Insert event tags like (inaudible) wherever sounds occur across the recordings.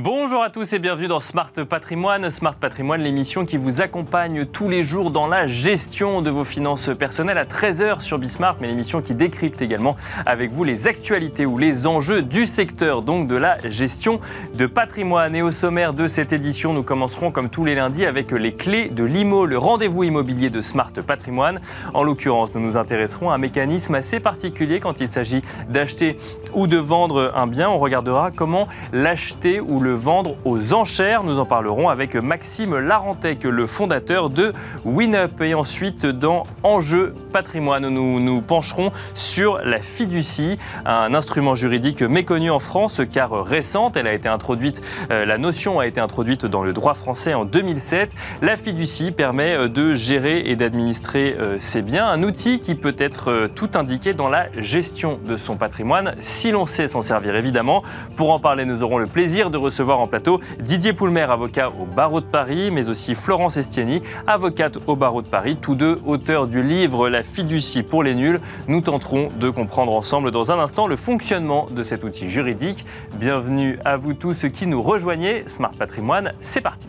Bonjour à tous et bienvenue dans Smart Patrimoine. Smart Patrimoine, l'émission qui vous accompagne tous les jours dans la gestion de vos finances personnelles à 13h sur Bismart, mais l'émission qui décrypte également avec vous les actualités ou les enjeux du secteur, donc de la gestion de patrimoine. Et au sommaire de cette édition, nous commencerons comme tous les lundis avec les clés de l'IMO, le rendez-vous immobilier de Smart Patrimoine. En l'occurrence, nous nous intéresserons à un mécanisme assez particulier quand il s'agit d'acheter ou de vendre un bien. On regardera comment l'acheter ou le vendre aux enchères. Nous en parlerons avec Maxime Larentec, le fondateur de WinUp. Et ensuite, dans Enjeu patrimoine, nous nous pencherons sur la fiducie, un instrument juridique méconnu en France car récente. Elle a été introduite, euh, la notion a été introduite dans le droit français en 2007. La fiducie permet euh, de gérer et d'administrer euh, ses biens, un outil qui peut être tout indiqué dans la gestion de son patrimoine, si l'on sait s'en servir évidemment. Pour en parler, nous aurons le plaisir de recevoir en plateau Didier Poulmer, avocat au barreau de Paris, mais aussi Florence Estieni, avocate au barreau de Paris, tous deux auteurs du livre La fiducie pour les nuls. Nous tenterons de comprendre ensemble dans un instant le fonctionnement de cet outil juridique. Bienvenue à vous tous qui nous rejoignez. Smart Patrimoine, c'est parti.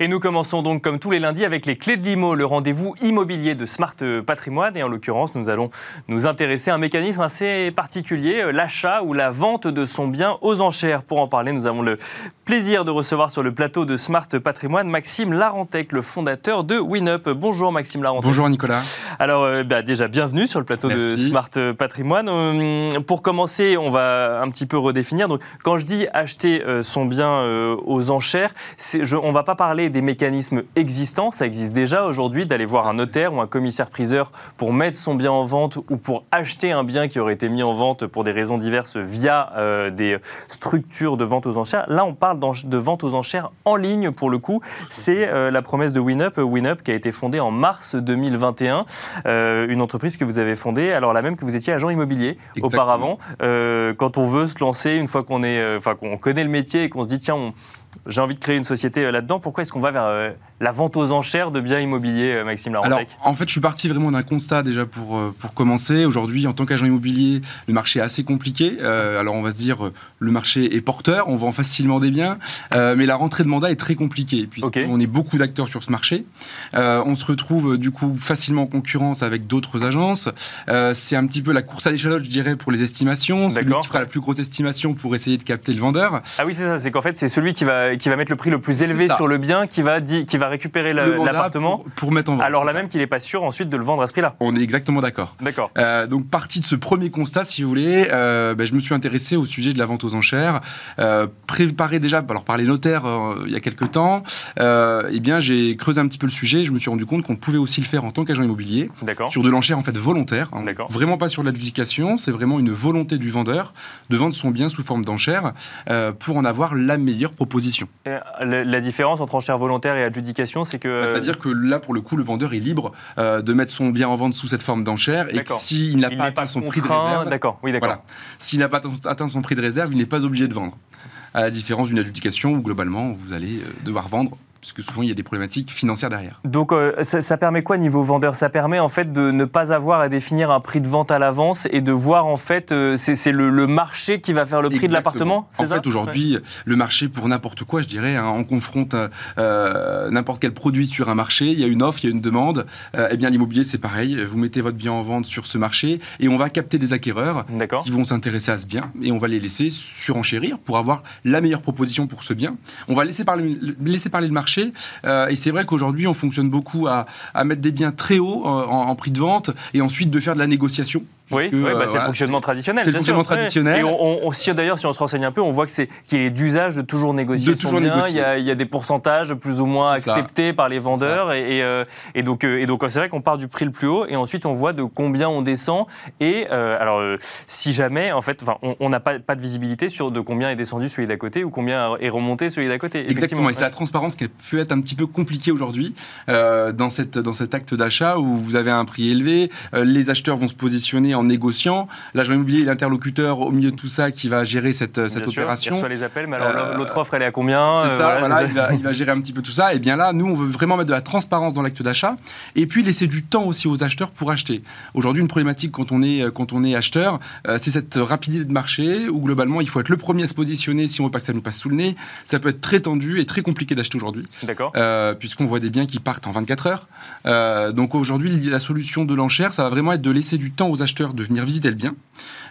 Et nous commençons donc comme tous les lundis avec les clés de l'IMO, le rendez-vous immobilier de Smart Patrimoine. Et en l'occurrence, nous allons nous intéresser à un mécanisme assez particulier, euh, l'achat ou la vente de son bien aux enchères. Pour en parler, nous avons le plaisir de recevoir sur le plateau de Smart Patrimoine Maxime Larentec, le fondateur de WinUp. Bonjour Maxime Larentec. Bonjour Nicolas. Alors euh, bah, déjà, bienvenue sur le plateau de Smart Patrimoine. Euh, pour commencer, on va un petit peu redéfinir. Donc, quand je dis acheter son bien aux enchères, je, on ne va pas parler des mécanismes existants. Ça existe déjà aujourd'hui d'aller voir un notaire ou un commissaire-priseur pour mettre son bien en vente ou pour acheter un bien qui aurait été mis en vente pour des raisons diverses via euh, des structures de vente aux enchères. Là, on parle de vente aux enchères en ligne pour le coup. C'est euh, la promesse de WinUp. WinUp qui a été fondée en mars 2021. Euh, une entreprise que vous avez fondée, alors la même que vous étiez agent immobilier auparavant. quand on veut se lancer, une fois qu'on est, enfin qu'on connaît le métier et qu'on se dit tiens, on, j'ai envie de créer une société euh, là-dedans. Pourquoi est-ce qu'on va vers euh, la vente aux enchères de biens immobiliers, euh, Maxime Larentec Alors, en fait, je suis parti vraiment d'un constat déjà pour, pour commencer. Aujourd'hui, en tant qu'agent immobilier, le marché est assez compliqué. alors, on va se dire, le marché est porteur, on vend facilement des biens, mais la rentrée de mandat est très compliquée, puisqu'on est beaucoup d'acteurs sur ce marché. on se retrouve, du coup, facilement en concurrence avec d'autres agences. c'est un petit peu la course à l'échalote, je dirais, pour les estimations. Celui qui fera la plus grosse estimation pour essayer de capter le vendeur. Ah oui, c'est ça. C'est qu'en fait, c'est celui qui va euh, qui va mettre le prix le plus élevé sur le bien, qui va, qui va récupérer l'appartement. Pour, mettre en vente. Alors là même qu'il n'est pas sûr ensuite de le vendre à ce prix-là. On est exactement d'accord. D'accord. Euh, donc parti de ce premier constat, si vous voulez, euh, ben, je me suis intéressé au sujet de la vente aux enchères. préparé déjà alors, par les notaires il y a quelques temps, eh bien j'ai creusé un petit peu le sujet. Et je me suis rendu compte qu'on pouvait aussi le faire en tant qu'agent immobilier. Sur de l'enchère en fait volontaire. Hein. vraiment pas sur l'adjudication. C'est vraiment une volonté du vendeur de vendre son bien sous forme d'enchère pour en avoir la meilleure proposition la, différence entre enchère volontaire et adjudication, c'est que... Bah, c'est-à-dire que là, pour le coup, le vendeur est libre euh, de mettre son bien en vente sous cette forme d'enchère et s'il n'a pas atteint son prix de réserve... D'accord, oui, d'accord. S'il n'a pas atteint son prix de réserve, il n'est pas obligé de vendre. À la différence d'une adjudication où, globalement, vous allez euh, devoir vendre parce que souvent il y a des problématiques financières derrière. Donc euh, ça, permet quoi niveau vendeur? Ça permet en fait de ne pas avoir à définir un prix de vente à l'avance et de voir en fait euh, c'est le, marché qui va faire le prix de l'appartement. En fait aujourd'hui le marché pour n'importe quoi je dirais, hein, on confronte euh, n'importe quel produit sur un marché, il y a une offre, il y a une demande. eh bien l'immobilier c'est pareil, vous mettez votre bien en vente sur ce marché et on va capter des acquéreurs qui vont s'intéresser à ce bien et on va les laisser surenchérir pour avoir la meilleure proposition pour ce bien. On va laisser parler, laisser parler le marché euh, et c'est vrai qu'aujourd'hui, on fonctionne beaucoup à, mettre des biens très hauts euh, en, prix de vente et ensuite de faire de la négociation. Oui, bah, c'est le fonctionnement traditionnel. C'est le fonctionnement traditionnel. Et on, d'ailleurs, si on se renseigne un peu, on voit que c'est qu'il est d'usage de toujours négocier son bien. Il, y a, il y, a, des pourcentages plus ou moins acceptés par les vendeurs, et, euh, et, donc et donc c'est vrai qu'on part du prix le plus haut, et ensuite on voit de combien on descend. Et alors, si jamais, en fait, on n'a pas, pas de visibilité sur de combien est descendu celui d'à côté ou combien est remonté celui d'à côté. Exactement. Et c'est la transparence qui peut être un petit peu compliquée aujourd'hui dans cette dans cet acte d'achat où vous avez un prix élevé, les acheteurs vont se positionner en en négociant. L'agent immobilier est l'interlocuteur au milieu de tout ça qui va gérer cette, cette sûr, opération. il reçoit les appels, mais alors Euh, l'autre offre, elle est à combien C'est Euh, ça, voilà, c'est- il, va, il va gérer un petit peu tout ça. Et bien là, nous, on veut vraiment mettre de la transparence dans l'acte d'achat et puis laisser du temps aussi aux acheteurs pour acheter. Aujourd'hui, une problématique quand on est, quand on est acheteur, euh, c'est cette rapidité de marché où globalement, il faut être le premier à se positionner si on veut pas que ça nous passe sous le nez. Ça peut être très tendu et très compliqué d'acheter aujourd'hui. D'accord. Euh, puisqu'on voit des biens qui partent en 24 heures. Euh, donc aujourd'hui, la solution de l'enchère, ça va vraiment être de laisser du temps aux acheteurs de venir visiter le bien,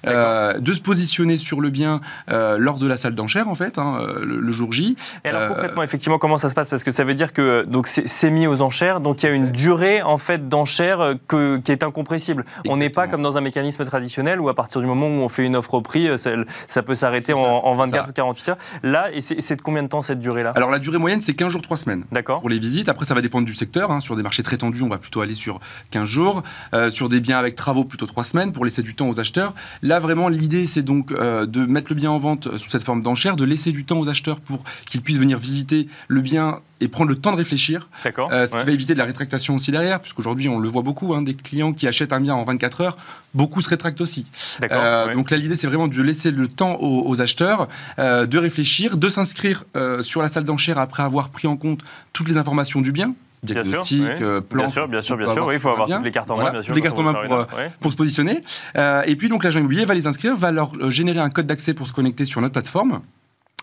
euh, de se positionner sur le bien euh, lors de la salle d'enchère, en fait, hein, euh, le, le jour J. Et alors concrètement, effectivement, comment ça se passe? Parce que ça veut dire que donc c'est mis aux enchères, donc il y a une durée en fait d'enchères qui est incompressible. On n'est pas comme dans un mécanisme traditionnel où à partir du moment où on fait une offre au prix, ça, ça peut s'arrêter en, ça, en c'est 24 ça. ou 48 heures. Là, et c'est c'est de combien de temps cette durée-là? Alors la durée moyenne, c'est 15 jours, 3 semaines. D'accord. Pour les visites, après ça va dépendre du secteur. hein. Sur des marchés très tendus, on va plutôt aller sur 15 jours. Euh, sur des biens avec travaux, plutôt 3 semaines pour laisser du temps aux acheteurs. Là, vraiment, l'idée, c'est donc euh, de mettre le bien en vente sous cette forme d'enchère, de laisser du temps aux acheteurs pour qu'ils puissent venir visiter le bien et prendre le temps de réfléchir. D'accord. Euh, ce Ouais. qui va éviter de la rétractation aussi derrière, puisqu'aujourd'hui, on le voit beaucoup, hein, des clients qui achètent un bien en 24 heures, beaucoup se rétractent aussi. D'accord. Euh, ouais. Donc là, l'idée, c'est vraiment de laisser le temps aux, aux acheteurs euh, de réfléchir, de s'inscrire sur la salle d'enchère après avoir pris en compte toutes les informations du bien. Bien sûr, Diagnostic, ouais. euh, plan. Bien sûr, bien sûr, bien sûr. Oui, il faut avoir bien. toutes les cartes en main, Voilà, bien sûr. les cartes en main pour, offre, ouais. pour se positionner. Euh, et puis donc l'agent immobilier va les inscrire, va leur euh, générer un code d'accès pour se connecter sur notre plateforme.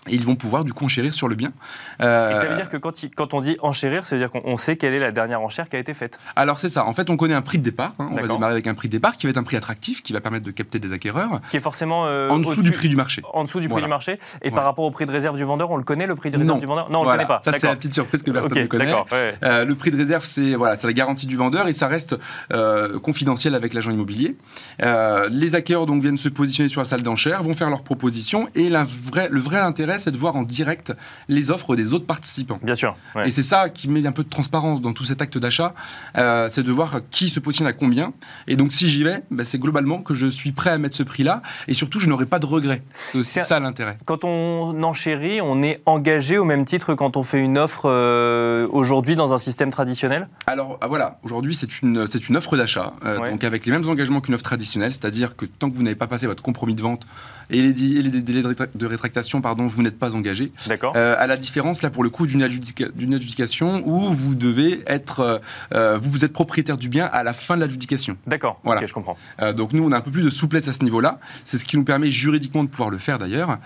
Et ils vont pouvoir du coup enchérir sur le bien. Euh, Et ça veut dire que quand, il- quand on dit enchérir, ça veut dire qu'on on sait quelle est la dernière enchère qui a été faite. Alors c'est ça. En fait, on connaît un prix de départ. hein. On va démarrer avec un prix de départ qui va être un prix attractif, qui va permettre de capter des acquéreurs Qui est forcément euh, en dessous du prix du marché. En dessous du prix Voilà. du marché. Et par rapport au prix de réserve du vendeur, on le connaît, le prix de réserve Non. du vendeur? Non, on Voilà. le connaît pas. Ça c'est la petite surprise que personne ne connaît. ouais. Euh, le prix de réserve, c'est voilà, la garantie du vendeur et ça reste euh, confidentiel avec l'agent immobilier. Euh, les acquéreurs donc viennent se positionner sur la salle d'enchères, vont faire leurs propositions et la vraie- le vrai intérêt, c'est de voir en direct les offres des autres participants. Bien sûr. ouais. Et c'est ça qui met un peu de transparence dans tout cet acte d'achat, euh, c'est de voir qui se positionne à combien. Et donc si j'y vais, ben, c'est globalement que je suis prêt à mettre ce prix-là et surtout je n'aurai pas de regrets. C'est aussi ça l'intérêt. Quand on enchérit, on est engagé au même titre que quand on fait une offre euh, aujourd'hui dans un système traditionnel? Alors ah, voilà, aujourd'hui c'est une, c'est une offre d'achat, euh, Ouais. donc avec les mêmes engagements qu'une offre traditionnelle, c'est-à-dire que tant que vous n'avez pas passé votre compromis de vente et les, di- et les délais de, rétra- de rétractation, pardon, vous n'êtes pas engagé. D'accord. Euh, à la différence là pour le coup d'une adjudica- d'une adjudication où vous devez être, euh, euh, vous, vous êtes propriétaire du bien à la fin de l'adjudication. D'accord. voilà. Ok, je comprends. Euh, donc nous, on a un peu plus de souplesse à ce niveau-là. C'est ce qui nous permet juridiquement de pouvoir le faire d'ailleurs.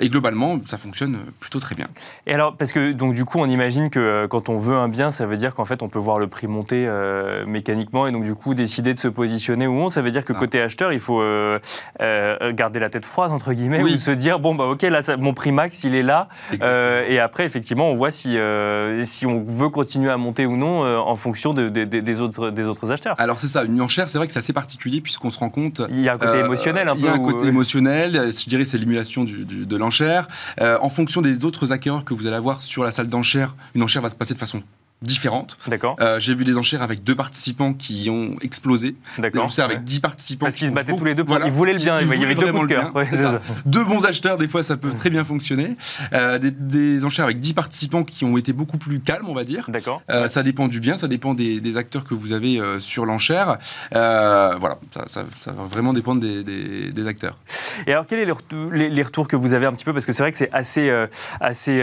Et globalement, ça fonctionne plutôt très bien. Et alors, parce que donc du coup, on imagine que quand on veut un bien, ça veut dire qu'en fait, on peut voir le prix monter mécaniquement et donc du coup décider de se positionner ou non. Ça veut dire que Ah. côté acheteur, il faut garder la tête froide entre guillemets Oui. ou se dire bon bah ok là, ça- mon prix max il est là. Euh, et après, effectivement, on voit si euh, si on veut continuer à monter ou non euh, en fonction de- de- de- des autres des autres acheteurs. Alors c'est ça, une enchère, c'est vrai que c'est assez particulier puisqu'on se rend compte Il y a un côté émotionnel un peu. Il y a un où- côté émotionnel, je dirais c'est l'émulation du- du- de l'enchère. En fonction des autres acquéreurs que vous allez avoir sur la salle d'enchère, une enchère va se passer de façon différente. D'accord. Euh, J'ai vu des enchères avec deux participants qui ont explosé. Des D'accord. enchères Ouais. avec dix participants. Parce qui qu'ils se battaient tous les deux. Pour... voilà. Ils voulaient le bien. Ils Il y avait deux coups de cœur. Ouais. Deux bons acheteurs, des fois, ça peut très bien fonctionner. Euh, des, des enchères avec 10 participants qui ont été beaucoup plus calmes, on va dire. D'accord. Euh, Ça dépend du bien, ça dépend des, des acteurs que vous avez sur l'enchère. Voilà, ça, ça- ça va vraiment dépendre des, des- des acteurs. Et alors, quels sont les, retours- les- les retours que vous avez un petit peu? Parce que c'est vrai que c'est assez, assez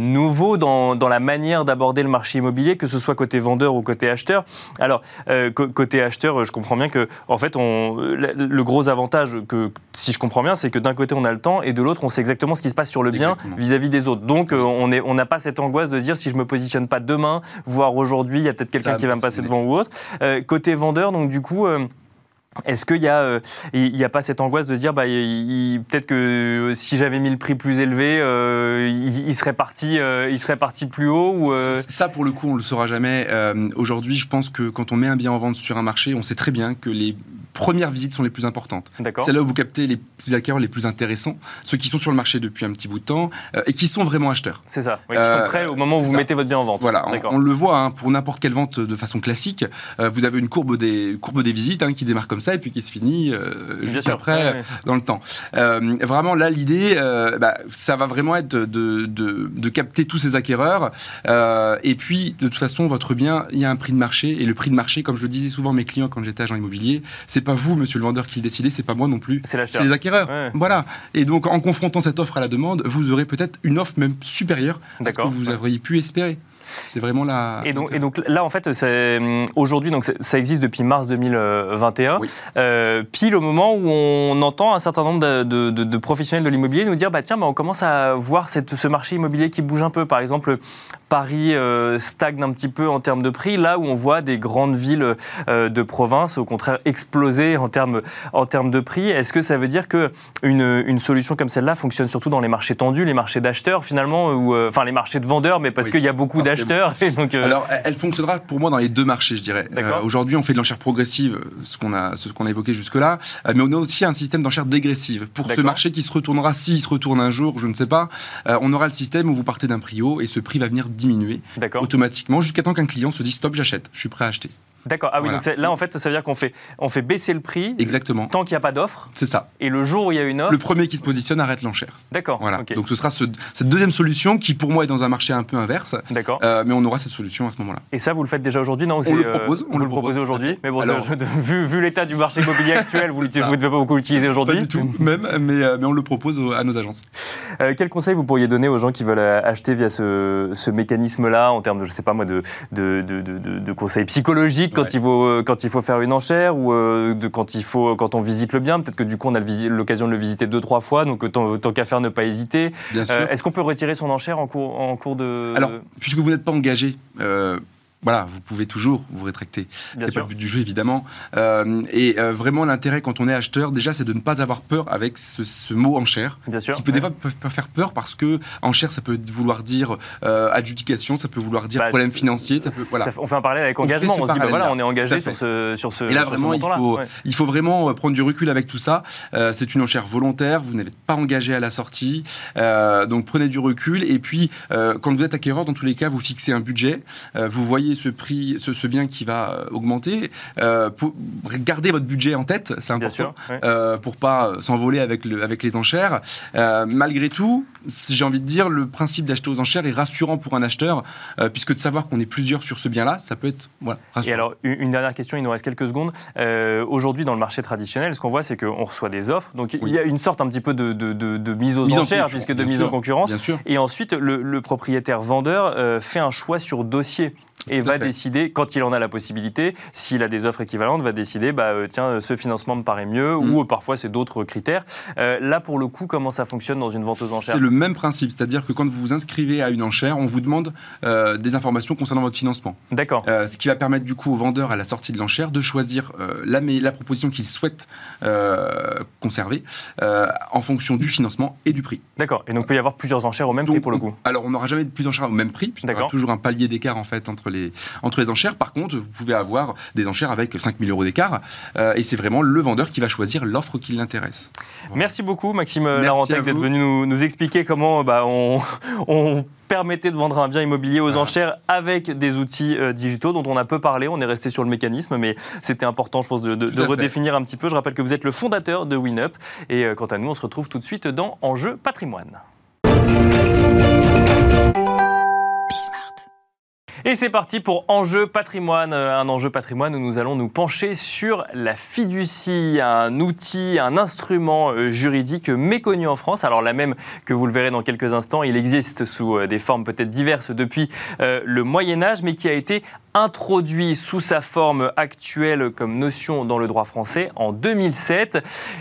nouveau dans, dans la manière d'aborder le marché immobilier, que ce soit côté vendeur ou côté acheteur. Alors, euh, côté acheteur, je comprends bien que, en fait, on, le, gros avantage, que, si je comprends bien, c'est que d'un côté, on a le temps et de l'autre, on sait exactement ce qui se passe sur le bien vis-à-vis des autres. Donc, euh, on n'a pas cette angoisse de dire si je me positionne pas demain, voire aujourd'hui, il y a peut-être quelqu'un qui va me passer devant ou autre. Euh, côté vendeur, donc du coup. euh, est-ce qu'il y a, euh, n'y a pas cette angoisse de se dire, bah, peut-être que si j'avais mis le prix plus élevé, euh, il, serait parti, euh, il serait parti plus haut euh, Ça, pour le coup, on le saura jamais. Aujourd'hui, je pense que quand on met un bien en vente sur un marché, on sait très bien que les premières visites sont les plus importantes. C'est là où vous captez les petits acquéreurs les plus intéressants, ceux qui sont sur le marché depuis un petit bout de temps euh, et qui sont vraiment acheteurs. C'est ça. Oui, qui Euh, sont prêts au moment où vous ça. mettez votre bien en vente. Voilà, on, le voit hein, pour n'importe quelle vente de façon classique. euh, vous avez une courbe des, courbe des visites hein, qui démarre comme ça et puis qui se finit euh, juste sûr. après Ouais, ouais. dans le temps. Euh, vraiment, là, l'idée, euh, bah, ça va vraiment être de, de- de capter tous ces acquéreurs. Euh, et puis, de toute façon, votre bien, il y a un prix de marché. Et le prix de marché, comme je le disais souvent à mes clients quand j'étais agent immobilier, c'est pas vous, monsieur le vendeur, qui le décidez, c'est pas moi non plus. C'est. C'est les acquéreurs. Ouais. Voilà. Et donc, en confrontant cette offre à la demande, vous aurez peut-être une offre même supérieure à ce que vous auriez pu espérer. C'est vraiment la. Et donc, et donc là, en fait, c'est, hum, aujourd'hui, donc c'est- ça existe depuis mars 2021, Oui. euh, pile au moment où on entend un certain nombre de, de- de- de professionnels de l'immobilier nous dire, bah tiens, bah, on commence à voir cette- ce marché immobilier qui bouge un peu. Par exemple, Paris euh, stagne un petit peu en termes de prix, là où on voit des grandes villes euh, de province, au contraire, exploser en termes, en termes de prix. Est-ce que ça veut dire que une, solution comme celle-là fonctionne surtout dans les marchés tendus, les marchés d'acheteurs finalement, ou euh, enfin les marchés de vendeurs, mais parce Oui. qu'il y a beaucoup d'acheteurs (laughs) donc. euh, Alors, elle- fonctionnera pour moi dans les deux marchés, je dirais. Euh, Aujourd'hui, on fait de l'enchère progressive, ce qu'on a, ce qu'on a évoqué jusque-là, mais on a aussi un système d'enchère dégressive. Pour ce marché qui se retournera, s'il se retourne un jour, je ne sais pas, euh, on aura le système où vous partez d'un prix haut et ce prix va venir diminuer automatiquement jusqu'à temps qu'un client se dise stop, j'achète, je suis prêt à acheter. D'accord. Ah oui, Voilà. donc là, en fait, ça veut dire qu'on fait, on fait baisser le prix Exactement. tant qu'il n'y a pas d'offre. C'est ça. Et le jour où il y a une offre. Le premier qui se positionne arrête l'enchère. D'accord. Voilà. Donc ce sera ce- cette deuxième solution qui, pour moi, est dans un marché un peu inverse, D'accord. euh, mais on aura cette solution à ce moment-là. Et ça, vous le faites déjà aujourd'hui Non On le euh, propose, on vous le propose, aujourd'hui. Mais bon, Alors- ça, je- vu, vu l'état du marché immobilier actuel, vous (laughs) ne devez pas beaucoup l'utiliser Pas aujourd'hui. du tout, même, mais, euh, mais on le propose à nos agences. Euh, quel conseil vous pourriez donner aux gens qui veulent acheter via ce, ce mécanisme-là, en termes de, je sais pas moi, de, de, de, de- de- de conseils psychologiques quand, Ouais. il faut, euh, quand il faut faire une enchère ou euh, de quand, il faut, quand on visite le bien Peut-être que du coup, on a l'occasion de le visiter deux, trois fois, donc tant, tant qu'à faire, ne pas hésiter. Bien sûr. Euh, Est-ce qu'on peut retirer son enchère en cours, en cours de. Alors, puisque vous n'êtes pas engagé, voilà, vous pouvez toujours vous rétracter. C'est pas le but du jeu, évidemment. Euh, et euh, vraiment, l'intérêt quand on est acheteur, déjà, c'est de ne pas avoir peur avec ce, ce mot enchère. Bien sûr. Qui peut des fois peut- faire peur parce que enchère, ça peut vouloir dire euh, adjudication, ça peut vouloir dire Bah, problème financier, ça peut voilà. Ça- on fait un parallèle avec engagement. On, se dit, bah voilà, on est engagé sur ce, sur ce. Et là, vraiment, il faut, Ouais. il faut vraiment prendre du recul avec tout ça. C'est une enchère volontaire, vous n'êtes pas engagé à la sortie. Donc prenez du recul. Et puis, quand vous êtes acquéreur, dans tous les cas, vous fixez un budget. Vous voyez ce prix, ce, ce bien qui va euh, augmenter. Euh, pour, gardez votre budget en tête, c'est important. sûr. ouais. Euh, pour pas s'envoler avec, le, avec les enchères. Euh, malgré tout, j'ai envie de dire, le principe d'acheter aux enchères est rassurant pour un acheteur, puisque de savoir qu'on est plusieurs sur ce bien-là, ça peut être voilà, Et rassurant. alors, une dernière question, il nous reste quelques secondes. Aujourd'hui, dans le marché traditionnel, ce qu'on voit, c'est qu'on reçoit des offres. Donc, il y a une sorte un petit peu de, de- de- de mise aux Mise enchères, puisque de mise sûr. en concurrence. Bien sûr. Et ensuite, le, le propriétaire vendeur fait un choix sur dossier. Et va fait. décider, quand il en a la possibilité, s'il a des offres équivalentes, va décider, bah, euh, tiens, euh, ce financement me paraît mieux, Mm. ou euh, parfois c'est d'autres critères. Euh, là, pour le coup, comment ça fonctionne dans une vente aux enchères? C'est le même principe, c'est-à-dire que quand vous vous inscrivez à une enchère, on vous demande des informations concernant votre financement. D'accord. Ce qui va permettre du coup au vendeur à la sortie de l'enchère de choisir la, proposition qu'il souhaite conserver en fonction du financement et du prix. D'accord. Et donc, il peut y avoir plusieurs enchères au même prix pour le on- coup. Alors, on n'aura jamais de plus d'enchères au même prix, puisqu'il y aura toujours un palier d'écart en fait entre les, entre les enchères. Par contre, vous pouvez avoir des enchères avec 5000 euros d'écart, euh, et c'est vraiment le vendeur qui va choisir l'offre qui l'intéresse. Merci beaucoup, Maxime Merci Larentec, d'être venu nous, nous expliquer comment bah, on, (laughs) on permettait de vendre un bien immobilier aux enchères avec des outils euh, digitaux dont on a peu parlé. On est resté sur le mécanisme, mais c'était important, je pense, de, redéfinir un petit peu. Je rappelle que vous êtes le fondateur de WinUp. Et euh, quant à nous, on se retrouve tout de suite dans Enjeu patrimoine. Et c'est parti pour Enjeu patrimoine, Euh, un enjeu patrimoine où nous allons nous pencher sur la fiducie, un outil, un instrument euh, juridique méconnu en France. Alors la même que vous le verrez dans quelques instants, il existe sous euh, des formes peut-être diverses depuis le Moyen Âge, mais qui a été introduit sous sa forme actuelle comme notion dans le droit français en 2007.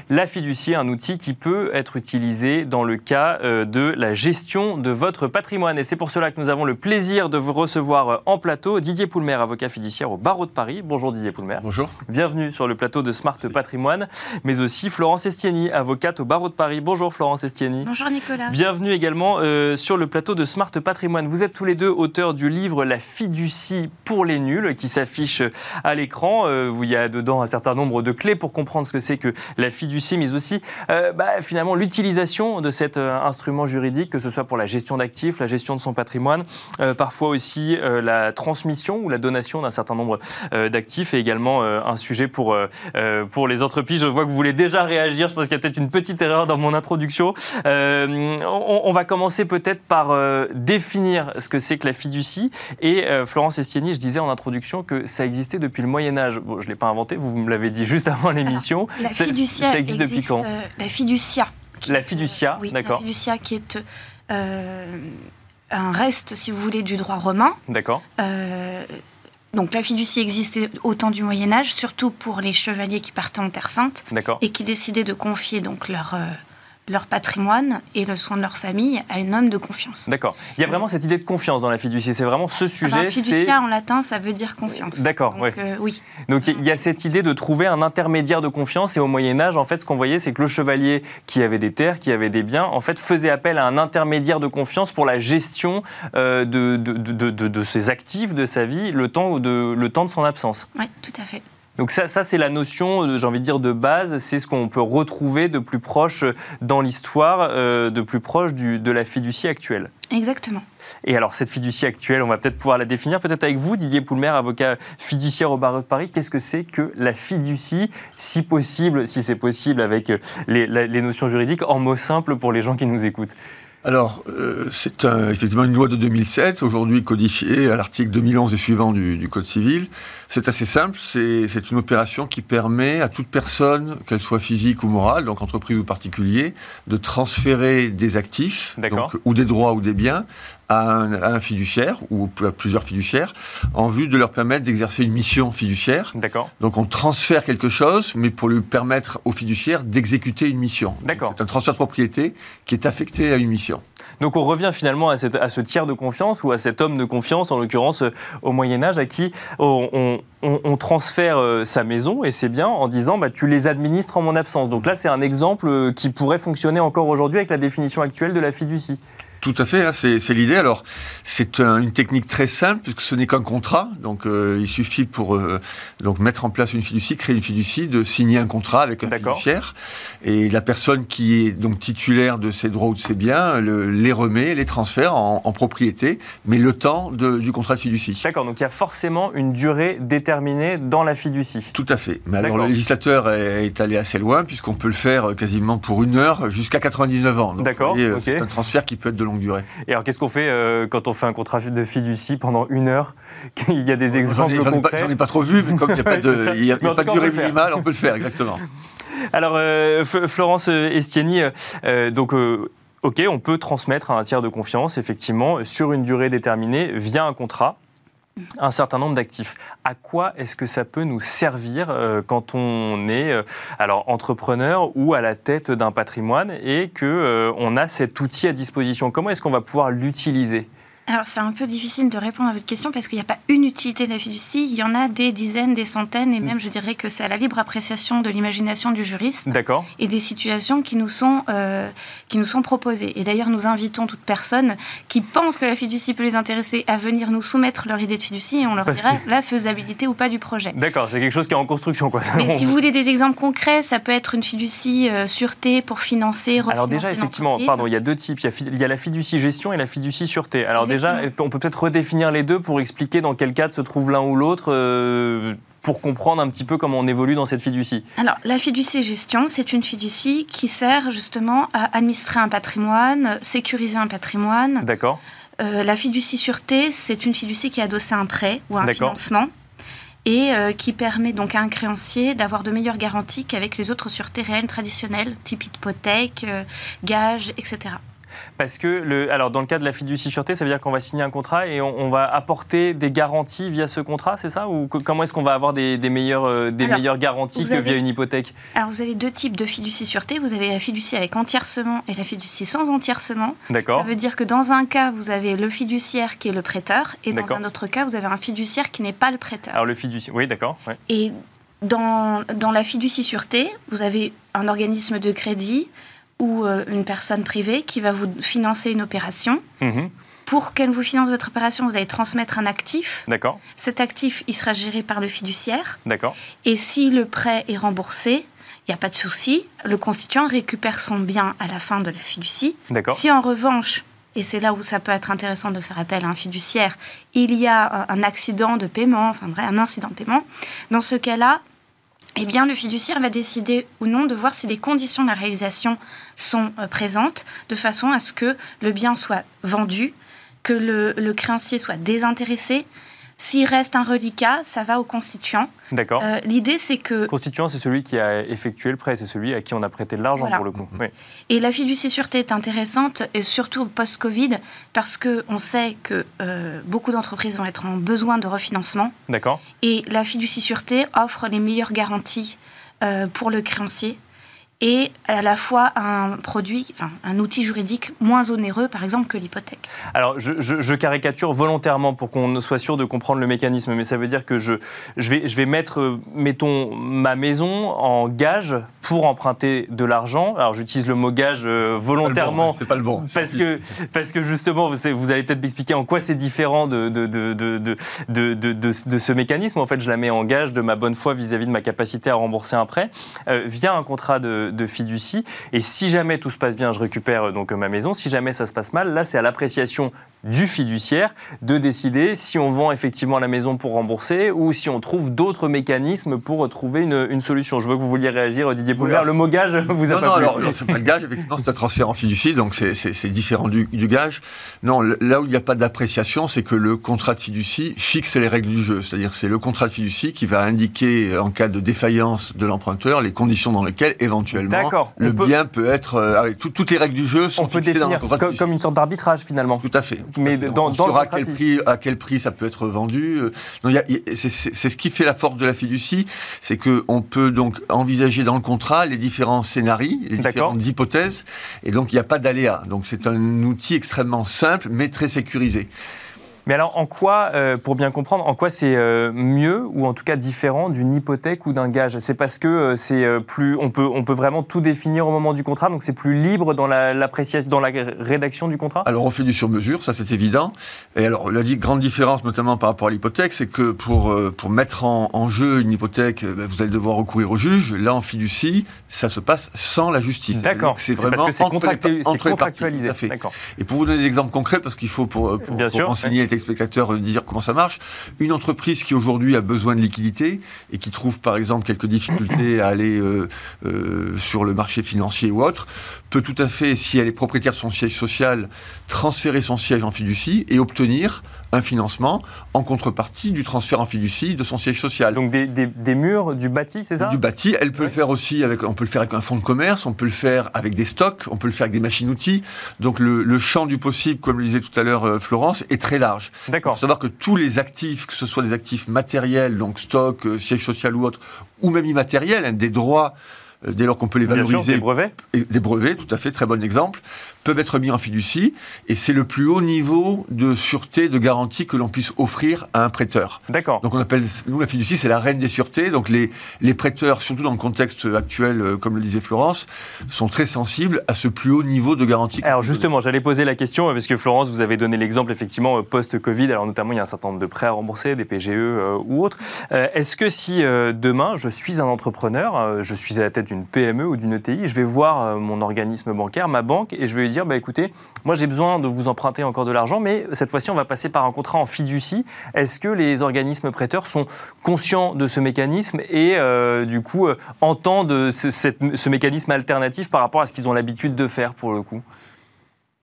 La fiducie, un outil qui peut être utilisé dans le cas euh, de la gestion de votre patrimoine. Et c'est pour cela que nous avons le plaisir de vous recevoir euh, en plateau Didier Poulmer, avocat fiduciaire au barreau de Paris. Bonjour Didier Poulmer. Bonjour. Bienvenue sur le plateau de Smart Patrimoine, mais aussi Florence Estieni, avocate au barreau de Paris. Bonjour Florence Estieni. Bonjour Nicolas. Bienvenue également euh, sur le plateau de Smart Patrimoine. Vous êtes tous les deux auteurs du livre La fiducie pour les nuls qui s'affiche à l'écran. Euh, il y a dedans un certain nombre de clés pour comprendre ce que c'est que la fiducie, mais aussi euh, bah, finalement l'utilisation de cet euh, instrument juridique, que ce soit pour la gestion d'actifs, la gestion de son patrimoine, parfois aussi la transmission ou la donation d'un certain nombre d'actifs et également un sujet pour, pour les entreprises. Je vois que vous voulez déjà réagir. Je pense qu'il y a peut-être une petite erreur dans mon introduction. On, va commencer peut-être par définir ce que c'est que la fiducie. Et Florence Estieni, je disais en introduction que ça existait depuis le Moyen Âge. Bon, je ne l'ai pas inventé, vous me l'avez dit (laughs) juste avant l'émission. La fiducia ça existe, depuis quand? euh, La fiducia. La fiducia, oui, d'accord. La fiducia qui est euh, un reste, si vous voulez, du droit romain. D'accord. Euh, donc la fiducie existait au temps du Moyen Âge, surtout pour les chevaliers qui partaient en Terre Sainte et qui décidaient de confier donc leur, leur patrimoine et le soin de leur famille à un homme de confiance. D'accord. Il y a vraiment cette idée de confiance dans la fiducie. C'est vraiment ce sujet. Alors, fiducia en latin, ça veut dire confiance. D'accord. Euh, oui. Donc il y a cette idée de trouver un intermédiaire de confiance. Et au Moyen Âge, en fait, ce qu'on voyait, c'est que le chevalier qui avait des terres, qui avait des biens, en fait, faisait appel à un intermédiaire de confiance pour la gestion euh, de, de, de, de, ses actifs, de sa vie, le temps de, le temps de son absence. Oui, tout à fait. Donc ça, ça c'est la notion, euh, j'ai envie de dire, de base. C'est ce qu'on peut retrouver de plus proche dans l'histoire, euh, de plus proche du, de la fiducie actuelle. Exactement. Et alors, cette fiducie actuelle, on va peut-être pouvoir la définir, peut-être avec vous, Didier Poulmer, avocat fiduciaire au barreau de Paris. Qu'est-ce que c'est que la fiducie, si possible, si c'est possible avec les, les notions juridiques, en mots simples pour les gens qui nous écoutent? Alors, euh, c'est effectivement une loi de 2007, aujourd'hui codifiée à l'article 2011 et suivant du, Code civil. C'est assez simple, c'est une opération qui permet à toute personne, qu'elle soit physique ou morale, donc entreprise ou particulier, de transférer des actifs, ou des droits ou des biens, à un, fiduciaire ou à plusieurs fiduciaires en vue de leur permettre d'exercer une mission fiduciaire. D'accord. Donc on transfère quelque chose, mais pour lui permettre au fiduciaire d'exécuter une mission. D'accord. C'est un transfert de propriété qui est affecté à une mission. Donc on revient finalement à, ce tiers de confiance ou à cet homme de confiance, en l'occurrence euh, au Moyen Âge, à qui on, transfère euh, sa maison et c'est bien en disant bah, tu les administres en mon absence. Donc là c'est un exemple euh, qui pourrait fonctionner encore aujourd'hui avec la définition actuelle de la fiducie. Tout à fait, hein, c'est l'idée. Alors, c'est une technique très simple puisque ce n'est qu'un contrat. Donc, euh, il suffit pour euh, donc mettre en place une fiducie, créer une fiducie, de signer un contrat avec un fiduciaire. Et la personne qui est donc titulaire de ses droits ou de ses biens les remet, les transfère en, propriété, mais le temps du contrat de fiducie. D'accord, donc il y a forcément une durée déterminée dans la fiducie. Tout à fait. Mais alors, le législateur est, allé assez loin puisqu'on peut le faire quasiment pour une heure jusqu'à 99 ans. D'accord. C'est un transfert qui peut être de longue durée. Et alors, qu'est-ce qu'on fait euh, quand on fait un contrat de fiducie pendant une heure (laughs) Il y a des exemples concrets J'en ai, pas trop vu, mais comme il n'y a pas (laughs) de, pas de durée minimale, on peut le faire, exactement. (laughs) Alors, euh, Florence Estieni, euh, donc. Ok, on peut transmettre à un tiers de confiance, effectivement, sur une durée déterminée, via un contrat un certain nombre d'actifs. À quoi est-ce que ça peut nous servir euh, quand on est euh, alors entrepreneur ou à la tête d'un patrimoine et que euh, a cet outil à disposition? Comment est-ce qu'on va pouvoir l'utiliser? Alors, c'est un peu difficile de répondre à votre question parce qu'il n'y a pas une utilité de la fiducie. Il y en a des dizaines, des centaines, et même, je dirais que c'est à la libre appréciation de l'imagination du juriste. D'accord. Et des situations qui nous sont, euh, qui nous sont proposées. Et d'ailleurs, nous invitons toute personne qui pense que la fiducie peut les intéresser à venir nous soumettre leur idée de fiducie et on leur dira la faisabilité ou pas du projet. D'accord, c'est quelque chose qui est en construction, quoi. Mais si vous voulez des exemples concrets, ça peut être une fiducie euh, sûreté pour financer. Alors déjà, effectivement, pardon, il y a deux types. Il y a, la fiducie gestion et la fiducie sûreté. Alors déjà, on peut peut-être redéfinir les deux pour expliquer dans quel cadre se trouve l'un ou l'autre. Euh, pour comprendre un petit peu comment on évolue dans cette fiducie Alors, la fiducie gestion, c'est une fiducie qui sert justement à administrer un patrimoine, sécuriser un patrimoine. D'accord. Euh, la fiducie sûreté, c'est une fiducie qui a adossé un prêt ou un financement et euh, qui permet donc à un créancier d'avoir de meilleures garanties qu'avec les autres sûretés réelles traditionnelles, type hypothèque, gage, etc. Parce que, le, alors dans le cas de la fiducie sûreté, ça veut dire qu'on va signer un contrat et on, va apporter des garanties via ce contrat, c'est ça? Ou comment est-ce qu'on va avoir des, meilleures, euh, des meilleures garanties que via une hypothèque? Alors vous avez deux types de fiducie sûreté. Vous avez la fiducie avec entiercement et la fiducie sans entiercement. D'accord. Ça veut dire que dans un cas, vous avez le fiduciaire qui est le prêteur et dans un autre cas, vous avez un fiduciaire qui n'est pas le prêteur. Alors le fiduciaire, oui, d'accord. Et dans, dans la fiducie sûreté, vous avez un organisme de crédit ou euh, une personne privée qui va vous financer une opération. Mhm. Pour qu'elle vous finance votre opération, vous allez transmettre un actif. D'accord. Cet actif, il sera géré par le fiduciaire. D'accord. Et si le prêt est remboursé, il n'y a pas de souci. Le constituant récupère son bien à la fin de la fiducie. D'accord. Si en revanche, et c'est là où ça peut être intéressant de faire appel à un fiduciaire, il y a un accident de paiement, enfin un incident de paiement, dans ce cas-là, eh bien, le fiduciaire va décider ou non de voir si les conditions de la réalisation sont euh, présentes, de façon à ce que le bien soit vendu, que le, créancier soit désintéressé, S'il reste un reliquat, ça va au constituant. D'accord. Euh, L'idée, c'est que. Constituant, c'est celui qui a effectué le prêt, c'est celui à qui on a prêté de l'argent Voilà. pour le coup. Oui. Et la fiducie sûreté est intéressante, et surtout post-Covid, parce qu'on sait que euh, beaucoup d'entreprises vont être en besoin de refinancement. D'accord. Et la fiducie sûreté offre les meilleures garanties euh, pour le créancier et à la fois un produit, enfin un outil juridique moins onéreux, par exemple, que l'hypothèque. Alors, je, je- je caricature volontairement pour qu'on soit sûr de comprendre le mécanisme, mais ça veut dire que je, je, vais, je vais mettre, euh, mettons, ma maison en gage pour emprunter de l'argent. Alors, j'utilise le mot gage euh, volontairement. C'est pas le bon. Parce que, parce que justement, vous vous allez peut-être m'expliquer en quoi c'est différent de, de, de, de, de, de, de- de- de ce mécanisme. En fait, je la mets en gage de ma bonne foi vis-à-vis de ma capacité à rembourser un prêt euh, via un contrat de, de fiducie. Et si jamais tout se passe bien, je récupère euh, donc ma maison. Si jamais ça se passe mal, là, c'est à l'appréciation du fiduciaire de décider si on vend effectivement la maison pour rembourser ou si on trouve d'autres mécanismes pour trouver une, une solution. Je veux que vous vouliez réagir, Didier Oui, alors- Le mot gage vous a non, pas non, plu. alors, non, c'est pas le gage, effectivement, c'est un transfert en fiducie, donc c'est- différent du, du gage. Non, là où il n'y a pas d'appréciation, c'est que le contrat de fiducie fixe les règles du jeu. C'est-à-dire c'est le contrat de fiducie qui va indiquer, euh, en cas de défaillance de l'emprunteur, les conditions dans lesquelles, éventuellement, D'accord. le peut- bien peut être... euh, tout- toutes les règles du jeu sont On peut fixées dans le contrat comme, comme une sorte d'arbitrage finalement. Tout à fait. tout à Mais fait. dans- on dans le saura à contrat quel, prix, à quel prix ça peut être vendu. C'est- ce qui fait la force de la fiducie, c'est qu'on peut donc envisager dans le contrat les différents scénarios, les différentes hypothèses, et donc il n'y a pas d'aléa. Donc c'est un outil extrêmement simple, mais très sécurisé. Mais alors, en quoi, euh, pour bien comprendre, en quoi c'est euh, mieux ou en tout cas différent d'une hypothèque ou d'un gage? C'est parce que euh, c'est plus, on peut, on peut vraiment tout définir au moment du contrat, donc c'est plus libre dans la, l'appréciation, dans la rédaction du contrat? Alors on fait du sur-mesure, ça c'est évident. Et alors la grande différence, notamment par rapport à l'hypothèque, c'est que pour, pour mettre en, en jeu une hypothèque, euh, ben, vous allez devoir recourir au juge. Là en fiducie, ça se passe sans la justice. D'accord. C'est parce vraiment que c'est entre les entre les parties, contractualisé. tout à fait. D'accord. Et pour vous donner des exemples concrets, parce qu'il faut pour, pour, Bien pour sûr, renseigner les téléspectateurs dire comment ça marche, une entreprise qui aujourd'hui a besoin de liquidité et qui trouve par exemple quelques difficultés à aller euh, euh, sur le marché financier ou autre, peut tout à fait, si elle est propriétaire de son siège social, transférer son siège en fiducie et obtenir un financement en contrepartie du transfert en fiducie de son siège social. Donc des, des- des murs, du bâti, c'est ça? Du bâti, elle peut Ouais. le faire aussi avec, on peut le faire avec un fonds de commerce, on peut le faire avec des stocks, on peut le faire avec des machines-outils. Donc le, le champ du possible, comme le disait tout à l'heure euh, Florence, est très large. Il faut D'accord. savoir que tous les actifs, que ce soit des actifs matériels, donc stock, euh, siège social ou autre, ou même immatériels, hein, des droits, dès lors qu'on peut les sûr, valoriser, des brevets. et des brevets, tout à fait, très bon exemple, peuvent être mis en fiducie, et c'est le plus haut niveau de sûreté, de garantie que l'on puisse offrir à un prêteur. D'accord. Donc on appelle, nous la fiducie, c'est la reine des sûretés. Donc les, les prêteurs, surtout dans le contexte actuel, euh, comme le disait Florence, sont très sensibles à ce plus haut niveau de garantie. Alors justement, j'allais poser la question, euh, parce que Florence, vous avez donné l'exemple effectivement euh, post-Covid, alors notamment il y a un certain nombre de prêts à rembourser, des PGE euh, ou autres. Euh, Est-ce que si euh, demain je suis un entrepreneur, euh, je suis à la tête d'une PME ou d'une ETI, je vais voir euh, mon organisme bancaire, ma banque, et je vais lui dire, bah, écoutez, moi j'ai besoin de vous emprunter encore de l'argent, mais cette fois-ci on va passer par un contrat en fiducie. Est-ce que les organismes prêteurs sont conscients de ce mécanisme et euh, du coup euh, entendent ce mécanisme alternatif par rapport à ce qu'ils ont l'habitude de faire pour le coup?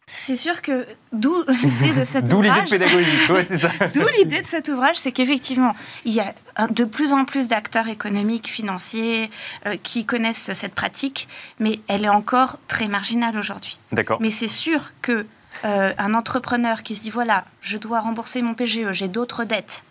C'est sûr que d'où l'idée de cet (laughs) D'où l'idée ouvrage. pédagogique, ouais, c'est ça. (laughs) D'où l'idée de cet ouvrage, c'est qu'effectivement, il y a de plus en plus d'acteurs économiques, financiers, euh, qui connaissent cette pratique, mais elle est encore très marginale aujourd'hui. D'accord. Mais c'est sûr que euh, un entrepreneur qui se dit voilà, je dois rembourser mon PGE, j'ai d'autres dettes,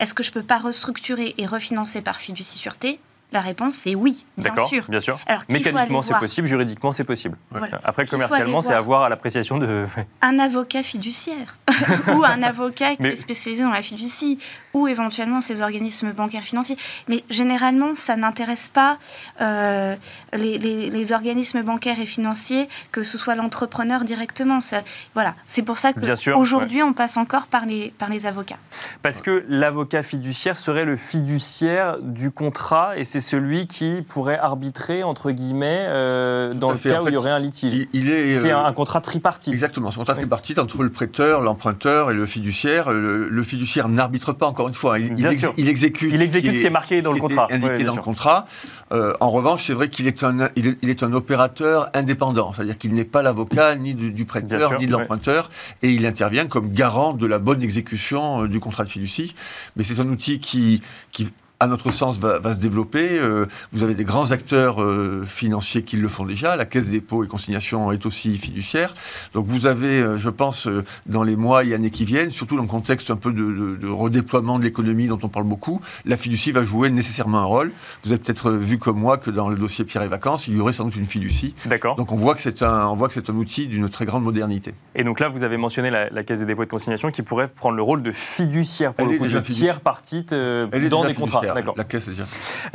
est-ce que je peux pas restructurer et refinancer par fiducie sûreté La réponse c'est oui, bien D'accord, sûr. bien sûr. Alors, Mécaniquement, c'est possible, juridiquement, c'est possible. Voilà. Après, commercialement, c'est à voir. voir à l'appréciation de. un avocat fiduciaire (laughs) ou un avocat qui Mais- est spécialisé dans la fiducie ou éventuellement ces organismes bancaires financiers. Mais généralement, ça n'intéresse pas euh, les, les- les organismes bancaires et financiers, que ce soit l'entrepreneur directement. Ça, voilà, c'est pour ça Bien sûr, qu'aujourd'hui, on passe encore par les, par les avocats. Parce que l'avocat fiduciaire serait le fiduciaire du contrat, et c'est celui qui pourrait arbitrer, entre guillemets, euh, dans le fait. cas En où fait, il y aurait un litige. Il, il est. C'est euh, un, un contrat tripartite. Exactement, c'est un contrat Oui. tripartite entre le prêteur, l'emprunteur et le fiduciaire. Le, le fiduciaire n'arbitre pas, encore une fois, il, Bien il, ex- sûr. il exécute. Il exécute ce qui est marqué dans le contrat. indiqué Oui, dans le contrat. Euh, en revanche, c'est vrai qu'il est un, il est, un opérateur indépendant, c'est-à-dire qu'il n'est pas l'avocat ni du, prêteur sûr, ni de ouais. l'emprunteur, et il intervient comme garant de la bonne exécution euh, du contrat de fiducie. Mais c'est un outil qui, qui à notre sens, va, va se développer. Euh, vous avez des grands acteurs euh, financiers qui le font déjà. La Caisse des dépôts et consignations est aussi fiduciaire. Donc vous avez, euh, je pense, dans les mois et années qui viennent, surtout dans le contexte un peu de, de- de redéploiement de l'économie dont on parle beaucoup, la fiducie va jouer nécessairement un rôle. Vous avez peut-être vu comme moi que dans le dossier Pierre et Vacances, il y aurait sans doute une fiducie. D'accord. Donc on voit que c'est un, on voit que c'est un outil d'une très grande modernité. Et donc là, vous avez mentionné la, la Caisse des dépôts et de consignation qui pourrait prendre le rôle de fiduciaire pour Elle le coup, de fiduciaire. tiers est dans des contrats. D'accord. La Caisse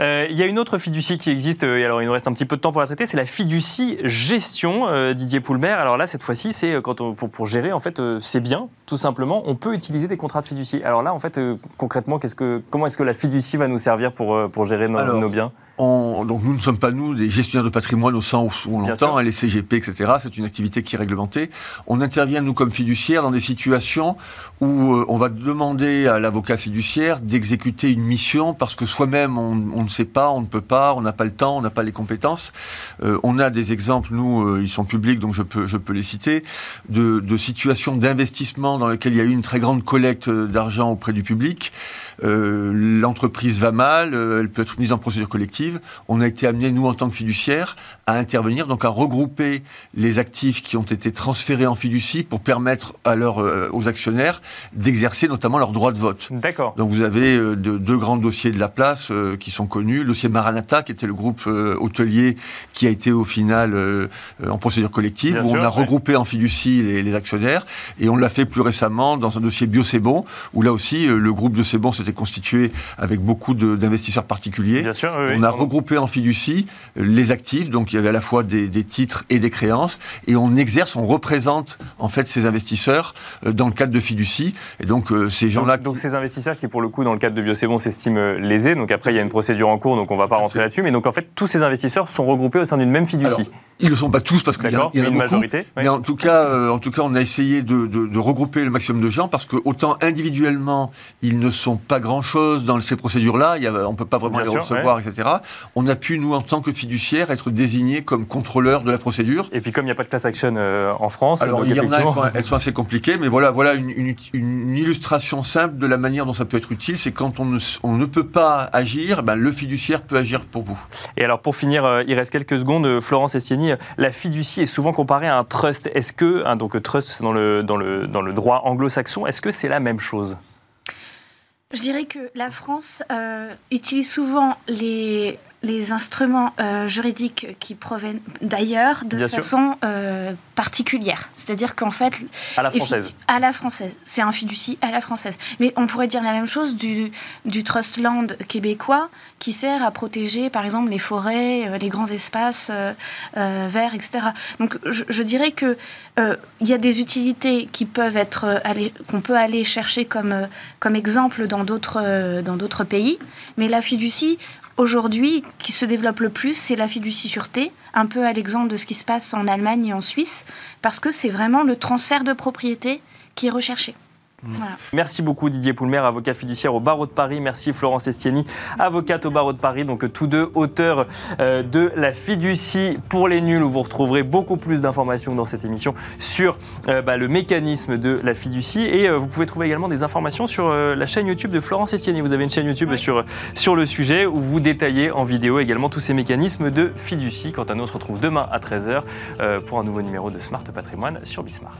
Euh, Il y a une autre fiducie qui existe, euh, et alors il nous reste un petit peu de temps pour la traiter, c'est la fiducie gestion, euh, Didier Poulmer. Alors là, cette fois-ci, c'est euh, quand on- pour, pour gérer, en fait, euh, c'est bien, tout simplement. On peut utiliser des contrats de fiducie. Alors là, en fait, euh, concrètement, qu'est-ce que, comment est-ce que la fiducie va nous servir pour, euh, pour gérer nos, Alors, nos biens? On- donc nous ne sommes pas nous des gestionnaires de patrimoine au sens où on l'entend, hein, les CGP, etc. C'est une activité qui est réglementée. On intervient nous comme fiduciaires dans des situations où euh, on va demander à l'avocat fiduciaire d'exécuter une mission parce que soi-même on, on ne sait pas, on ne peut pas, on n'a pas le temps, on n'a pas les compétences. Euh, on a des exemples, nous, euh, ils sont publics, donc je peux, je peux les citer, de, de situations d'investissement dans lesquelles il y a eu une très grande collecte d'argent auprès du public. L'entreprise va mal, elle peut être mise en procédure collective. On a été amené, nous, en tant que fiduciaire, à intervenir, donc à regrouper les actifs qui ont été transférés en fiducie pour permettre à leur, euh, aux actionnaires d'exercer notamment leur droit de vote. D'accord. Donc vous avez euh, de- deux grands dossiers de la place euh, qui sont connus. Le dossier Maranatha, qui était le groupe hôtelier qui a été au final en procédure collective, Bien où sûr, on a ouais. regroupé en fiducie les, les actionnaires. Et on l'a fait plus récemment dans un dossier Bio C'est Bon, où là aussi le groupe Bon s'était constitué avec beaucoup de- d'investisseurs particuliers. Bien sûr. oui, On a oui. Regroupé en fiducie les actifs, donc il y avait à la fois des, des titres et des créances, et on exerce, on représente en fait ces investisseurs euh, dans le cadre de fiducie. Et donc euh, ces gens-là, Donc, donc ces investisseurs qui, pour le coup, dans le cadre de Biocébon, s'estiment lésés. Donc après, il y a une procédure en cours, donc on ne va pas rentrer là-dessus. Mais donc en fait, tous ces investisseurs sont regroupés au sein d'une même fiducie. Alors, ils ne le sont pas tous parce qu'il y, a- D'accord il y en a Mais une beaucoup. majorité. oui. Mais en tout cas, euh, en tout cas, on a essayé de, de- de regrouper le maximum de gens parce que autant individuellement, ils ne sont pas grand-chose dans ces procédures-là. On ne peut pas vraiment Bien les sûr, recevoir, etc. On a pu nous, en tant que fiduciaire, être désignés comme contrôleurs de la procédure. Et puis comme il n'y a pas de class action euh, en France, Alors, il y en a, elles sont, elles sont assez compliquées, mais voilà, voilà une, une- une illustration simple de la manière dont ça peut être utile. C'est quand on ne, s- on ne peut pas agir, ben, le fiduciaire peut agir pour vous. Et alors pour finir, euh, il reste quelques secondes, euh, Florence Estienne, la fiducie est souvent comparée à un trust. Est-ce que, hein, donc trust c'est dans le, dans, le, dans le droit anglo-saxon, est-ce que c'est la même chose? Je dirais que la France euh, utilise souvent les, les instruments euh, juridiques qui proviennent d'ailleurs de Bien façon euh, particulière. C'est-à-dire qu'en fait, À la française. À la française. C'est un fiducie à la française. Mais on pourrait dire la même chose du, du trust land québécois qui sert à protéger, par exemple, les forêts, euh, les grands espaces euh, verts, etc. Donc, je, je dirais que euh, il y a des utilités qui peuvent être qu'on peut aller chercher comme comme exemple dans d'autres dans d'autres pays. Mais la fiducie Aujourd'hui, qui se développe le plus, c'est la fiducie sûreté, un peu à l'exemple de ce qui se passe en Allemagne et en Suisse, parce que c'est vraiment le transfert de propriété qui est recherché. Voilà. Merci beaucoup Didier Poulmer, avocat fiduciaire au barreau de Paris. Merci Florence Estieni, avocate au barreau de Paris. Donc tous deux auteurs euh, de la fiducie pour les nuls où vous retrouverez beaucoup plus d'informations dans cette émission sur euh, bah, le mécanisme de la fiducie. Et euh, vous pouvez trouver également des informations sur la chaîne YouTube de Florence Estieni. Vous avez une chaîne YouTube sur, sur le sujet où vous détaillez en vidéo également tous ces mécanismes de fiducie. Quant à nous, on se retrouve demain à 13h euh, pour un nouveau numéro de Smart Patrimoine sur Bismart.